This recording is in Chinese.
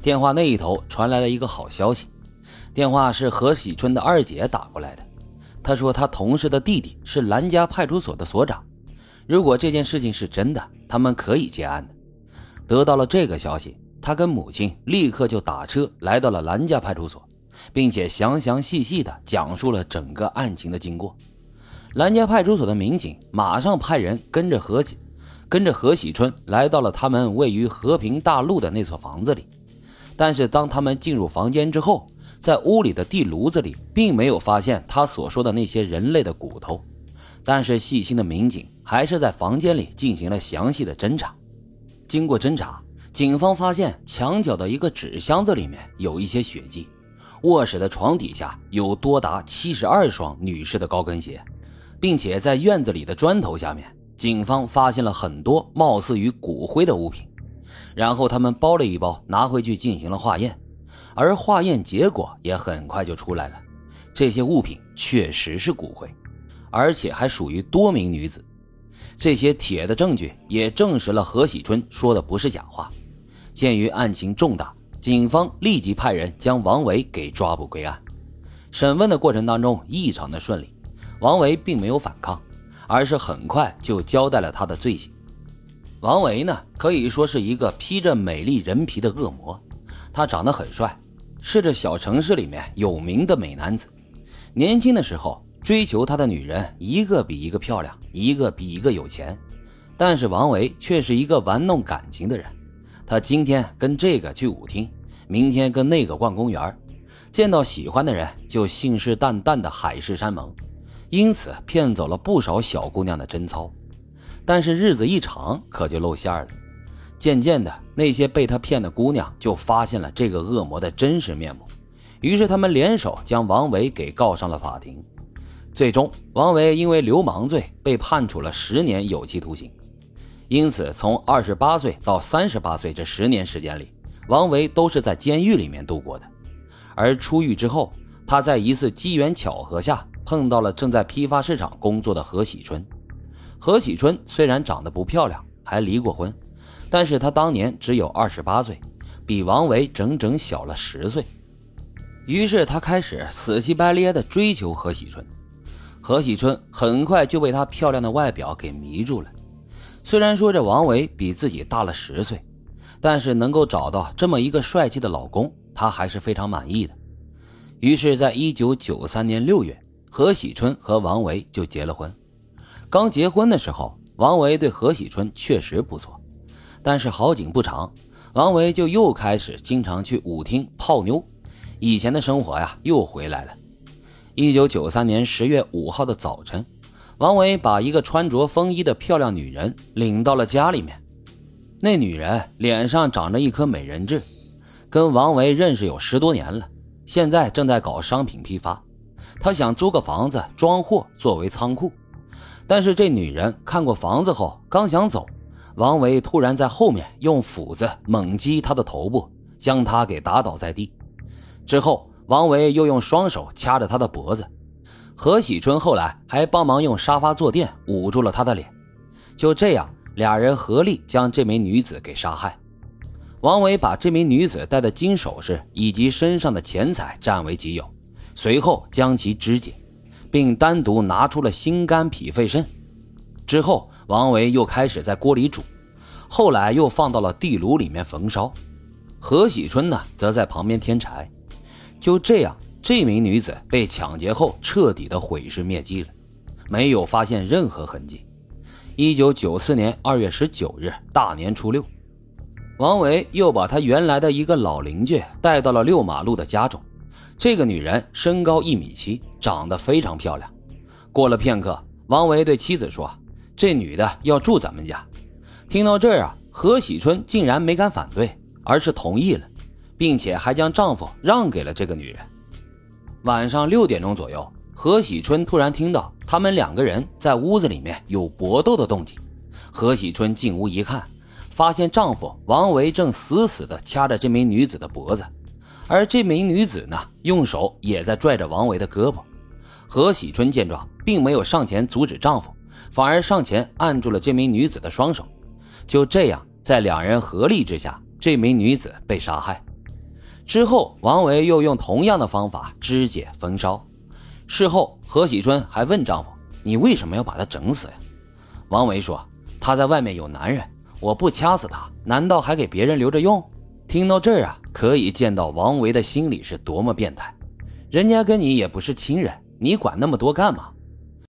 电话那一头传来了一个好消息，电话是何喜春的二姐打过来的。她说她同事的弟弟是兰家派出所的所长，如果这件事情是真的，他们可以结案的。得到了这个消息，他跟母亲立刻就打车来到了兰家派出所，并且详详细细的讲述了整个案情的经过。兰家派出所的民警马上派人跟着何喜，跟着何喜春来到了他们位于和平大路的那所房子里。但是当他们进入房间之后，在屋里的地炉子里并没有发现他所说的那些人类的骨头。但是细心的民警还是在房间里进行了详细的侦查。经过侦查，警方发现墙角的一个纸箱子里面有一些血迹，卧室的床底下有多达七十二双女士的高跟鞋。并且在院子里的砖头下面，警方发现了很多貌似于骨灰的物品，然后他们包了一包拿回去进行了化验，而化验结果也很快就出来了，这些物品确实是骨灰，而且还属于多名女子。这些铁的证据也证实了何喜春说的不是假话。鉴于案情重大，警方立即派人将王维给抓捕归案。审问的过程当中异常的顺利。王维并没有反抗，而是很快就交代了他的罪行。王维呢，可以说是一个披着美丽人皮的恶魔。他长得很帅，是这小城市里面有名的美男子。年轻的时候，追求他的女人一个比一个漂亮，一个比一个有钱。但是王维却是一个玩弄感情的人。他今天跟这个去舞厅，明天跟那个逛公园，见到喜欢的人就信誓旦旦的海誓山盟。因此骗走了不少小姑娘的贞操，但是日子一长可就露馅了。渐渐的，那些被他骗的姑娘就发现了这个恶魔的真实面目，于是他们联手将王维给告上了法庭。最终，王维因为流氓罪被判处了十年有期徒刑。因此，从二十八岁到三十八岁这十年时间里，王维都是在监狱里面度过的。而出狱之后，他在一次机缘巧合下。碰到了正在批发市场工作的何喜春。何喜春虽然长得不漂亮，还离过婚，但是她当年只有二十八岁，比王维整整小了十岁。于是他开始死乞白咧地追求何喜春。何喜春很快就被她漂亮的外表给迷住了。虽然说这王维比自己大了十岁，但是能够找到这么一个帅气的老公，她还是非常满意的。于是，在一九九三年六月。何喜春和王维就结了婚。刚结婚的时候，王维对何喜春确实不错，但是好景不长，王维就又开始经常去舞厅泡妞，以前的生活呀又回来了。一九九三年十月五号的早晨，王维把一个穿着风衣的漂亮女人领到了家里面。那女人脸上长着一颗美人痣，跟王维认识有十多年了，现在正在搞商品批发。他想租个房子装货作为仓库，但是这女人看过房子后，刚想走，王维突然在后面用斧子猛击她的头部，将她给打倒在地。之后，王维又用双手掐着她的脖子。何喜春后来还帮忙用沙发坐垫捂住了她的脸。就这样，俩人合力将这名女子给杀害。王维把这名女子戴的金首饰以及身上的钱财占为己有。随后将其肢解，并单独拿出了心肝脾肺肾。之后，王维又开始在锅里煮，后来又放到了地炉里面焚烧。何喜春呢，则在旁边添柴。就这样，这名女子被抢劫后彻底的毁尸灭迹了，没有发现任何痕迹。一九九四年二月十九日，大年初六，王维又把他原来的一个老邻居带到了六马路的家中。这个女人身高一米七，长得非常漂亮。过了片刻，王维对妻子说：“这女的要住咱们家。”听到这儿啊，何喜春竟然没敢反对，而是同意了，并且还将丈夫让给了这个女人。晚上六点钟左右，何喜春突然听到他们两个人在屋子里面有搏斗的动静。何喜春进屋一看，发现丈夫王维正死死地掐着这名女子的脖子。而这名女子呢，用手也在拽着王维的胳膊。何喜春见状，并没有上前阻止丈夫，反而上前按住了这名女子的双手。就这样，在两人合力之下，这名女子被杀害。之后，王维又用同样的方法肢解焚烧。事后，何喜春还问丈夫：“你为什么要把他整死呀？”王维说：“他在外面有男人，我不掐死他，难道还给别人留着用？”听到这儿啊，可以见到王维的心理是多么变态。人家跟你也不是亲人，你管那么多干嘛？